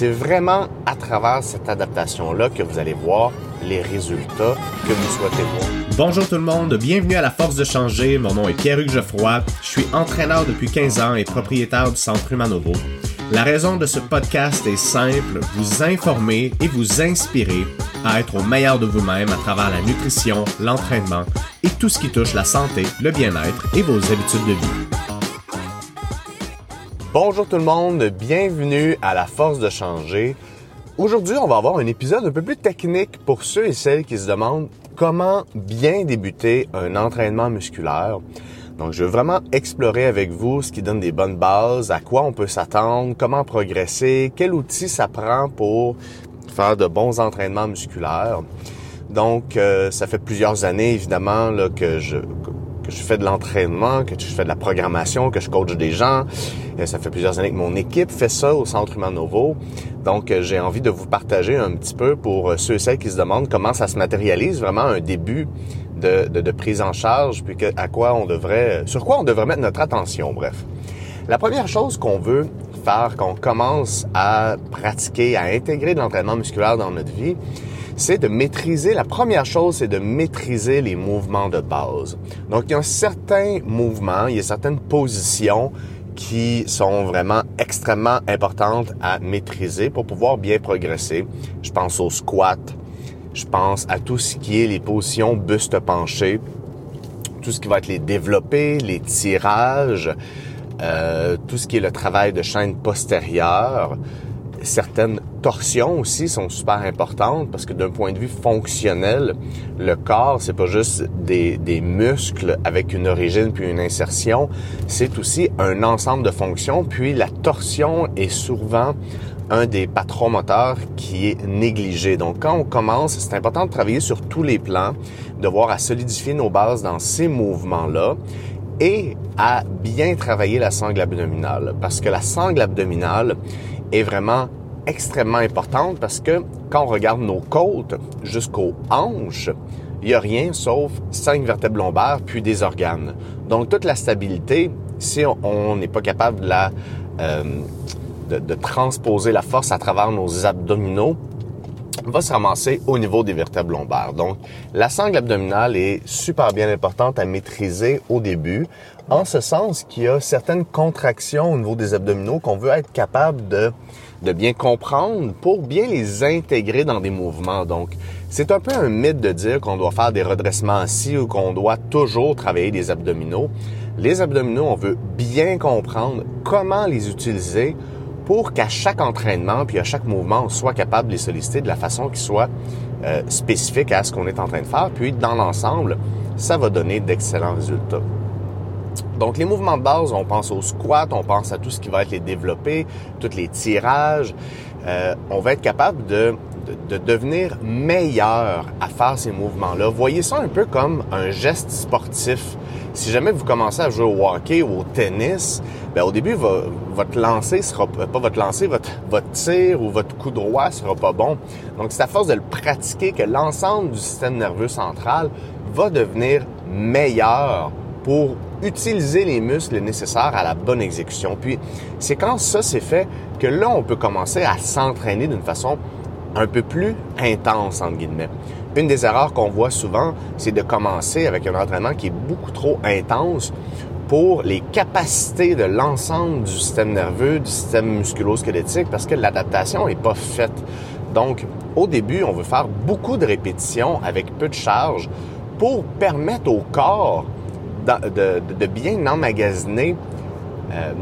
C'est vraiment à travers cette adaptation-là que vous allez voir les résultats que vous souhaitez voir. Bonjour tout le monde, bienvenue à La Force de Changer. Mon nom est Pierre-Hugues Geoffroy. Je suis entraîneur depuis 15 ans et propriétaire du Centre Humanovo. La raison de ce podcast est simple, vous informer et vous inspirer à être au meilleur de vous-même à travers la nutrition, l'entraînement et tout ce qui touche la santé, le bien-être et vos habitudes de vie. Bonjour tout le monde, bienvenue à La Force de Changer. Aujourd'hui, on va avoir un épisode un peu plus technique pour ceux et celles qui se demandent comment bien débuter un entraînement musculaire. Donc, je veux vraiment explorer avec vous ce qui donne des bonnes bases, à quoi on peut s'attendre, comment progresser, quel outil ça prend pour faire de bons entraînements musculaires. Donc, euh, ça fait plusieurs années, évidemment, que je que je fais de l'entraînement, que je fais de la programmation, que je coach des gens. Euh, ça fait plusieurs années que mon équipe fait ça au Centre Humain Novo. Donc, euh, j'ai envie de vous partager un petit peu pour euh, ceux et celles qui se demandent comment ça se matérialise, vraiment un début de, de, prise en charge, puis à quoi on devrait, sur quoi on devrait mettre notre attention, bref. La première chose qu'on veut faire quand on commence à pratiquer, à intégrer de l'entraînement musculaire dans notre vie, c'est de maîtriser, la première chose, c'est de maîtriser les mouvements de base. Donc, il y a certains mouvements, il y a certaines positions qui sont vraiment extrêmement importantes à maîtriser pour pouvoir bien progresser. Je pense au squat, je pense à tout ce qui est les positions buste penché, tout ce qui va être les développés, les tirages, euh, tout ce qui est le travail de chaîne postérieure, certaines torsions aussi sont super importantes parce que d'un point de vue fonctionnel, le corps, c'est pas juste des, des, muscles avec une origine puis une insertion, c'est aussi un ensemble de fonctions. Puis la torsion est souvent un des patrons moteurs qui est négligé. Donc quand on commence, c'est important de travailler sur tous les plans, de voir à solidifier nos bases dans ces mouvements-là et à bien travailler la sangle abdominale parce que la sangle abdominale est vraiment extrêmement importante parce que quand on regarde nos côtes jusqu'aux hanches, il n'y a rien sauf cinq vertèbres lombaires puis des organes. Donc toute la stabilité, si on n'est pas capable de, la, euh, de, de transposer la force à travers nos abdominaux, va se ramasser au niveau des vertèbres lombaires. Donc, la sangle abdominale est super bien importante à maîtriser au début, en ce sens qu'il y a certaines contractions au niveau des abdominaux qu'on veut être capable de, de bien comprendre pour bien les intégrer dans des mouvements. Donc, c'est un peu un mythe de dire qu'on doit faire des redressements assis ou qu'on doit toujours travailler des abdominaux. Les abdominaux, on veut bien comprendre comment les utiliser pour qu'à chaque entraînement puis à chaque mouvement, on soit capable de les solliciter de la façon qui soit euh, spécifique à ce qu'on est en train de faire. Puis dans l'ensemble, ça va donner d'excellents résultats. Donc les mouvements de base, on pense au squat, on pense à tout ce qui va être les développés, tous les tirages. Euh, on va être capable de, de, de, devenir meilleur à faire ces mouvements-là. Voyez ça un peu comme un geste sportif. Si jamais vous commencez à jouer au hockey ou au tennis, ben au début, votre lancer sera pas votre lancer, votre, votre tir ou votre coup droit sera pas bon. Donc, c'est à force de le pratiquer que l'ensemble du système nerveux central va devenir meilleur pour utiliser les muscles nécessaires à la bonne exécution. Puis, c'est quand ça c'est fait que là, on peut commencer à s'entraîner d'une façon un peu plus intense, entre guillemets. Une des erreurs qu'on voit souvent, c'est de commencer avec un entraînement qui est beaucoup trop intense pour les capacités de l'ensemble du système nerveux, du système musculo-squelettique, parce que l'adaptation n'est pas faite. Donc, au début, on veut faire beaucoup de répétitions avec peu de charge pour permettre au corps de, bien emmagasiner euh,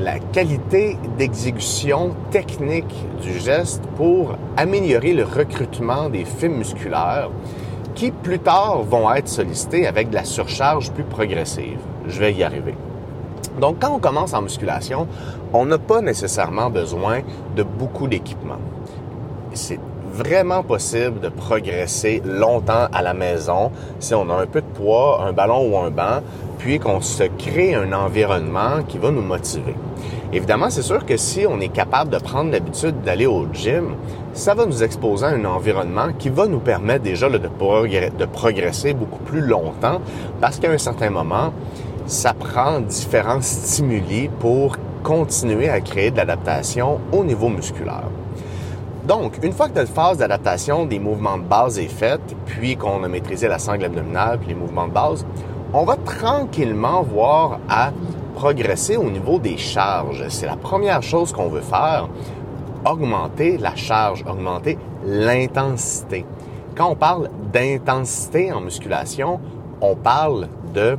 la qualité d'exécution technique du geste pour améliorer le recrutement des fibres musculaires qui plus tard vont être sollicités avec de la surcharge plus progressive je vais y arriver. Donc, quand on commence en musculation, on n'a pas nécessairement besoin de beaucoup d'équipement. C'est vraiment possible de progresser longtemps à la maison si on a un peu de poids, un ballon ou un banc, puis qu'on se crée un environnement qui va nous motiver. Évidemment, c'est sûr que si on est capable de prendre l'habitude d'aller au gym, ça va nous exposer à un environnement qui va nous permettre déjà de, de progresser beaucoup plus longtemps parce qu'à un certain moment, ça prend différents stimuli pour continuer à créer de l'adaptation au niveau musculaire. Donc, une fois que notre phase d'adaptation des mouvements de base est faite, puis qu'on a maîtrisé la sangle abdominale puis les mouvements de base, on va tranquillement voir à progresser au niveau des charges. C'est la première chose qu'on veut faire, augmenter la charge, augmenter l'intensité. Quand on parle d'intensité en musculation, on parle de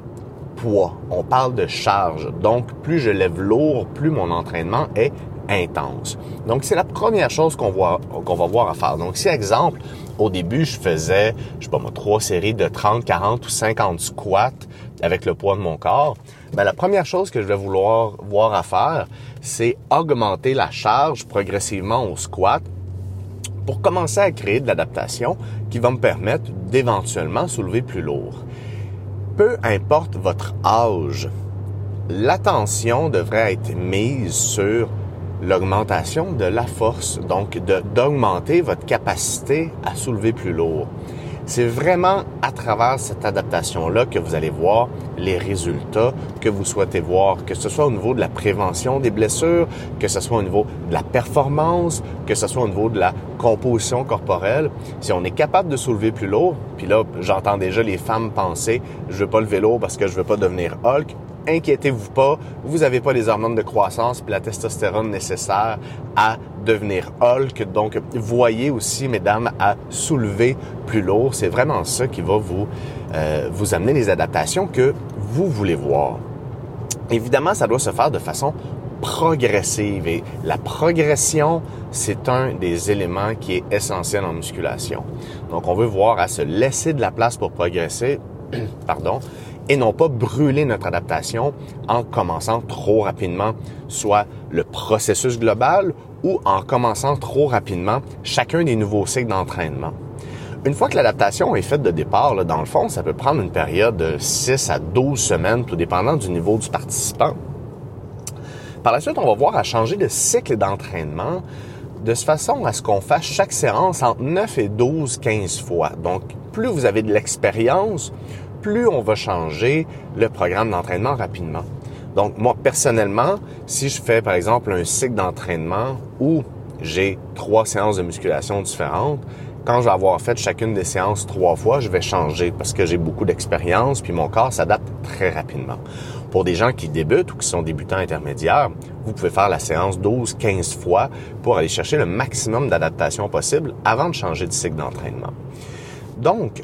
poids, on parle de charge. Donc, plus je lève lourd, plus mon entraînement est intense. Donc, c'est la première chose qu'on va, voir à faire. Donc, si, exemple, au début, je faisais, je sais pas moi, trois séries de 30, 40 ou 50 squats avec le poids de mon corps, ben, la première chose que je vais vouloir voir à faire, c'est augmenter la charge progressivement au squat pour commencer à créer de l'adaptation qui va me permettre d'éventuellement soulever plus lourd. Peu importe votre âge, l'attention devrait être mise sur l'augmentation de la force, donc d'augmenter votre capacité à soulever plus lourd. C'est vraiment à travers cette adaptation-là que vous allez voir les résultats que vous souhaitez voir, que ce soit au niveau de la prévention des blessures, que ce soit au niveau de la performance, que ce soit au niveau de la composition corporelle. Si on est capable de soulever plus lourd, puis là, j'entends déjà les femmes penser, je veux pas le vélo parce que je veux pas devenir Hulk inquiétez-vous pas, vous n'avez pas les hormones de croissance et la testostérone nécessaire à devenir Hulk. Donc, voyez aussi, mesdames, à soulever plus lourd. C'est vraiment ça qui va vous, euh, vous amener les adaptations que vous voulez voir. Évidemment, ça doit se faire de façon progressive et la progression, c'est un des éléments qui est essentiel en musculation. Donc, on veut voir à se laisser de la place pour progresser, pardon, et non pas brûler notre adaptation en commençant trop rapidement, soit le processus global ou en commençant trop rapidement chacun des nouveaux cycles d'entraînement. Une fois que l'adaptation est faite de départ, dans le fond, ça peut prendre une période de 6 à 12 semaines, tout dépendant du niveau du participant. Par la suite, on va voir à changer de cycle d'entraînement de façon à ce qu'on fasse chaque séance entre 9 et 12, 15 fois. Donc, plus vous avez de l'expérience, plus on va changer le programme d'entraînement rapidement. Donc moi personnellement, si je fais par exemple un cycle d'entraînement où j'ai trois séances de musculation différentes, quand je vais avoir fait chacune des séances trois fois, je vais changer parce que j'ai beaucoup d'expérience puis mon corps s'adapte très rapidement. Pour des gens qui débutent ou qui sont débutants intermédiaires, vous pouvez faire la séance 12, 15 fois pour aller chercher le maximum d'adaptation possible avant de changer de cycle d'entraînement. Donc,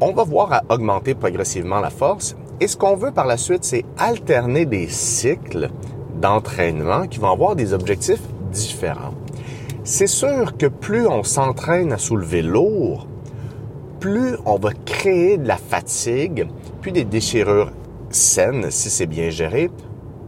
on va voir à augmenter progressivement la force. Et ce qu'on veut par la suite, c'est alterner des cycles d'entraînement qui vont avoir des objectifs différents. C'est sûr que plus on s'entraîne à soulever lourd, plus on va créer de la fatigue, puis des déchirures saines, si c'est bien géré,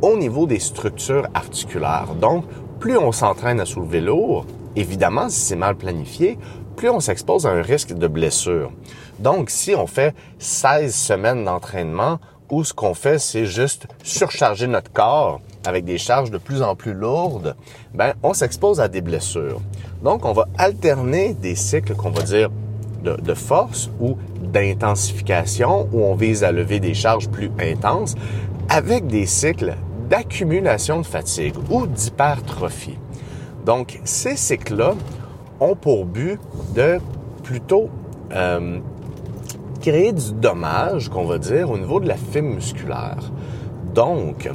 au niveau des structures articulaires. Donc, plus on s'entraîne à soulever lourd, évidemment, si c'est mal planifié, plus on s'expose à un risque de blessure. Donc, si on fait 16 semaines d'entraînement, où ce qu'on fait, c'est juste surcharger notre corps avec des charges de plus en plus lourdes, ben, on s'expose à des blessures. Donc, on va alterner des cycles qu'on va dire de, force ou d'intensification, où on vise à lever des charges plus intenses, avec des cycles d'accumulation de fatigue ou d'hypertrophie. Donc, ces cycles-là ont pour but de plutôt euh, du dommage, qu'on va dire, au niveau de la fibre musculaire. Donc,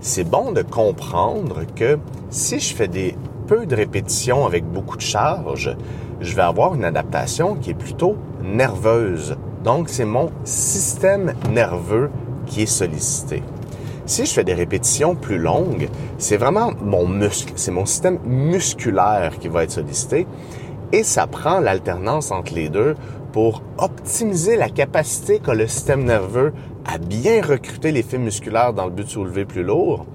c'est bon de comprendre que si je fais des peu de répétitions avec beaucoup de charge, je vais avoir une adaptation qui est plutôt nerveuse. Donc, c'est mon système nerveux qui est sollicité. Si je fais des répétitions plus longues, c'est vraiment mon muscle, c'est mon système musculaire qui va être sollicité. Et ça prend l'alternance entre les deux pour optimiser la capacité qu'a le système nerveux à bien recruter les fibres musculaires dans le but de soulever plus lourd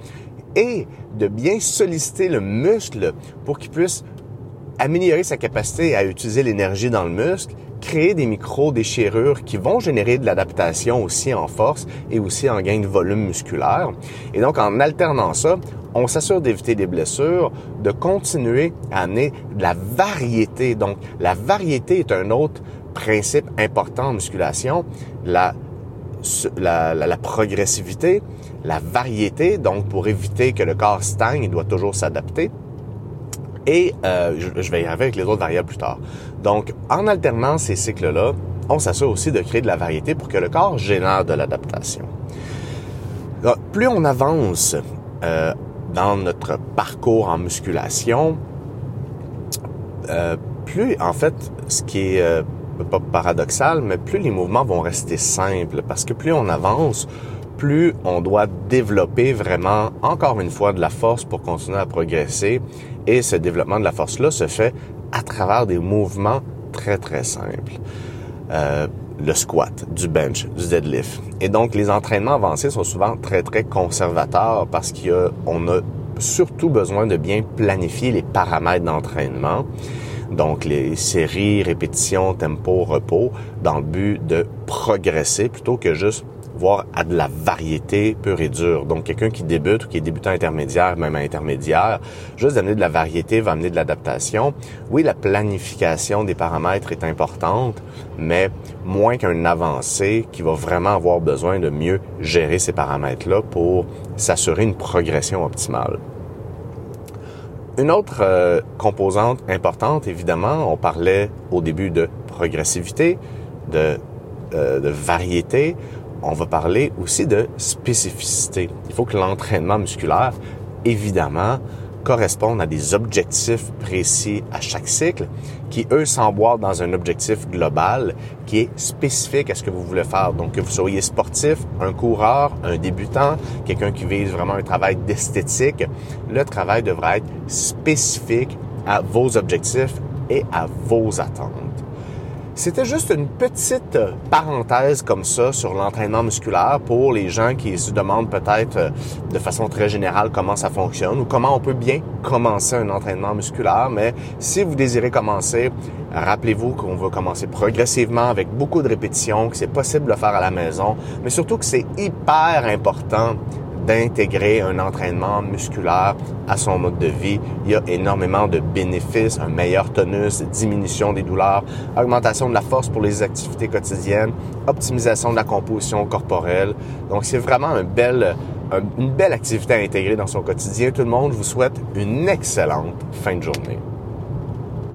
et de bien solliciter le muscle pour qu'il puisse améliorer sa capacité à utiliser l'énergie dans le muscle, créer des micro-déchirures qui vont générer de l'adaptation aussi en force et aussi en gain de volume musculaire. Et donc, en alternant ça, on s'assure d'éviter des blessures, de continuer à amener de la variété. Donc, la variété est un autre principe important en musculation. La la, la, progressivité, la variété, donc pour éviter que le corps stagne, il doit toujours s'adapter. Et euh, je, vais y arriver avec les autres variables plus tard. Donc, en alternant ces cycles-là, on s'assure aussi de créer de la variété pour que le corps génère de l'adaptation. Plus on avance euh, dans notre parcours en musculation, euh, plus en fait, ce qui est pas paradoxal, mais plus les mouvements vont rester simples, parce que plus on avance, plus on doit développer vraiment, encore une fois, de la force pour continuer à progresser. Et ce développement de la force-là se fait à travers des mouvements très, très simples. Euh, le squat, du bench, du deadlift. Et donc, les entraînements avancés sont souvent très, très conservateurs parce qu'on a surtout besoin de bien planifier les paramètres d'entraînement. Donc, les séries, répétitions, tempo, repos, dans le but de progresser plutôt que juste voir à de la variété pure et dure. Donc, quelqu'un qui débute ou qui est débutant intermédiaire, même intermédiaire, juste d'amener de la variété va amener de l'adaptation. Oui, la planification des paramètres est importante, mais moins qu'un avancé qui va vraiment avoir besoin de mieux gérer ces paramètres-là pour s'assurer une progression optimale. Une autre euh, composante importante, évidemment, on parlait au début de progressivité, de, euh, de variété on va parler aussi de spécificité. Il faut que l'entraînement musculaire, évidemment, corresponde à des objectifs précis à chaque cycle qui, eux, s'emboîtent dans un objectif global qui est spécifique à ce que vous voulez faire. Donc, que vous soyez sportif, un coureur, un débutant, quelqu'un qui vise vraiment un travail d'esthétique, le travail devra être spécifique à vos objectifs et à vos attentes. C'était juste une petite parenthèse comme ça sur l'entraînement musculaire pour les gens qui se demandent peut-être euh, de façon très générale comment ça fonctionne ou comment on peut bien commencer un entraînement musculaire. Mais si vous désirez commencer, rappelez-vous qu'on va commencer progressivement avec beaucoup de répétitions, que c'est possible de le faire à la maison, mais surtout que c'est hyper important d'intégrer un entraînement musculaire à son mode de vie. Il y a énormément de bénéfices, un meilleur tonus, diminution des douleurs, augmentation de la force pour les activités quotidiennes, optimisation de la composition corporelle. Donc c'est vraiment une belle activité à intégrer dans son quotidien. Tout le monde vous souhaite une excellente fin de journée.